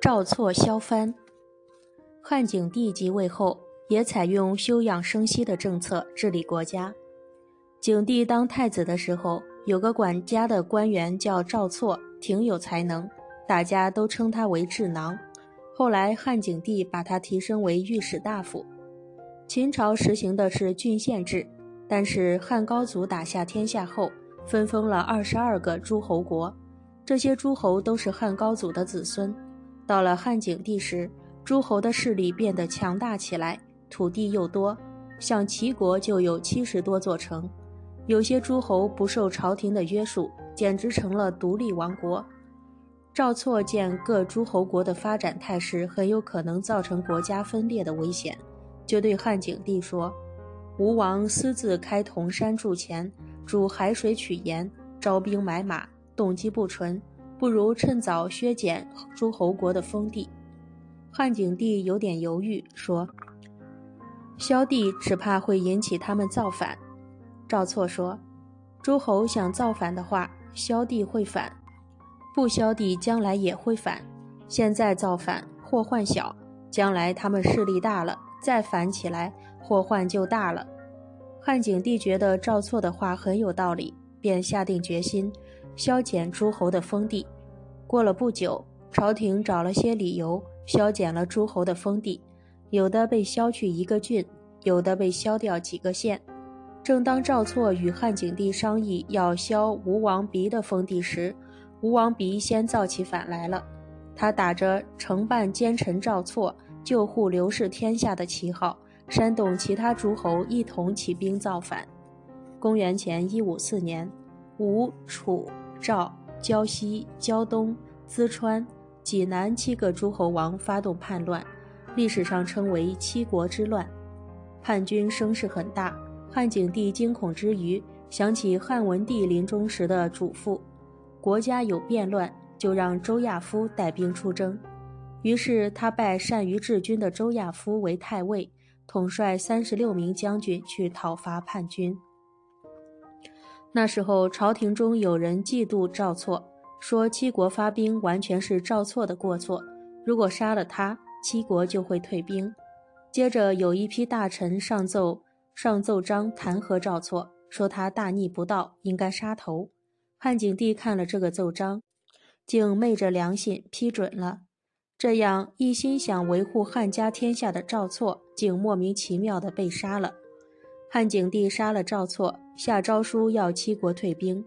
赵错削藩。汉景帝即位后，也采用休养生息的政策治理国家。景帝当太子的时候，有个管家的官员叫赵错，挺有才能，大家都称他为智囊。后来汉景帝把他提升为御史大夫。秦朝实行的是郡县制，但是汉高祖打下天下后，分封了二十二个诸侯国，这些诸侯都是汉高祖的子孙。到了汉景帝时，诸侯的势力变得强大起来，土地又多，像齐国就有七十多座城。有些诸侯不受朝廷的约束，简直成了独立王国。赵错见各诸侯国的发展态势很有可能造成国家分裂的危险，就对汉景帝说：“吴王私自开铜山筑前，筑海水取盐，招兵买马，动机不纯。”不如趁早削减诸侯国的封地。汉景帝有点犹豫，说：“萧地只怕会引起他们造反。”赵错说：“诸侯想造反的话，萧地会反；不萧地，将来也会反。现在造反，祸患小；将来他们势力大了，再反起来，祸患就大了。”汉景帝觉得赵错的话很有道理，便下定决心。削减诸侯的封地。过了不久，朝廷找了些理由，削减了诸侯的封地，有的被削去一个郡，有的被削掉几个县。正当赵错与汉景帝商议要削吴王鼻的封地时，吴王鼻先造起反来了。他打着承办奸臣赵错、救护刘氏天下的旗号，煽动其他诸侯一同起兵造反。公元前一五四年，吴、楚。赵、胶西、胶东、淄川、济南七个诸侯王发动叛乱，历史上称为七国之乱。叛军声势很大，汉景帝惊恐之余，想起汉文帝临终时的嘱咐：国家有变乱，就让周亚夫带兵出征。于是他拜善于治军的周亚夫为太尉，统帅三十六名将军去讨伐叛军。那时候，朝廷中有人嫉妒赵错，说七国发兵完全是赵错的过错，如果杀了他，七国就会退兵。接着，有一批大臣上奏上奏章弹劾赵错，说他大逆不道，应该杀头。汉景帝看了这个奏章，竟昧着良心批准了。这样一心想维护汉家天下的赵错，竟莫名其妙地被杀了。汉景帝杀了赵错，下诏书要七国退兵。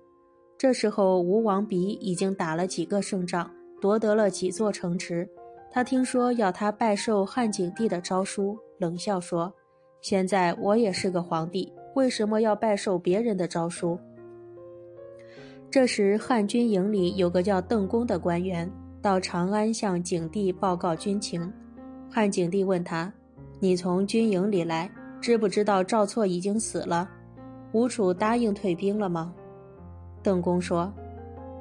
这时候，吴王鼻已经打了几个胜仗，夺得了几座城池。他听说要他拜受汉景帝的诏书，冷笑说：“现在我也是个皇帝，为什么要拜受别人的诏书？”这时，汉军营里有个叫邓公的官员到长安向景帝报告军情。汉景帝问他：“你从军营里来？”知不知道赵错已经死了？吴楚答应退兵了吗？邓公说：“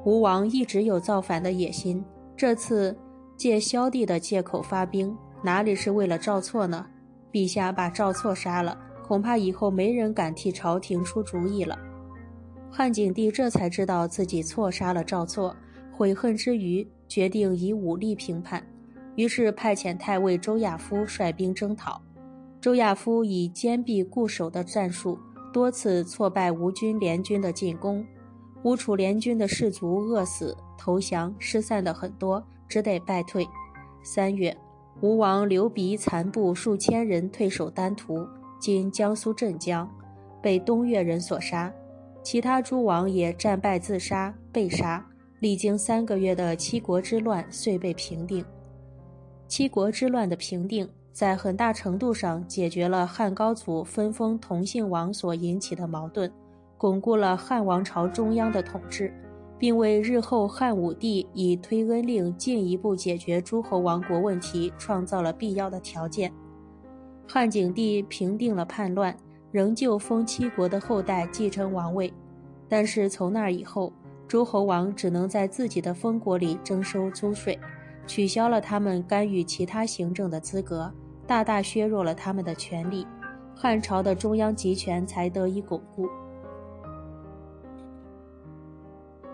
吴王一直有造反的野心，这次借萧帝的借口发兵，哪里是为了赵错呢？陛下把赵错杀了，恐怕以后没人敢替朝廷出主意了。”汉景帝这才知道自己错杀了赵错，悔恨之余，决定以武力平叛，于是派遣太尉周亚夫率兵征讨。周亚夫以坚壁固守的战术，多次挫败吴军联军的进攻，吴楚联军的士卒饿死、投降、失散的很多，只得败退。三月，吴王刘鼻残部数千人退守丹徒（今江苏镇江），被东越人所杀。其他诸王也战败自杀、被杀。历经三个月的七国之乱遂被平定。七国之乱的平定。在很大程度上解决了汉高祖分封同姓王所引起的矛盾，巩固了汉王朝中央的统治，并为日后汉武帝以推恩令进一步解决诸侯王国问题创造了必要的条件。汉景帝平定了叛乱，仍旧封七国的后代继承王位，但是从那以后，诸侯王只能在自己的封国里征收租税。取消了他们干预其他行政的资格，大大削弱了他们的权力，汉朝的中央集权才得以巩固。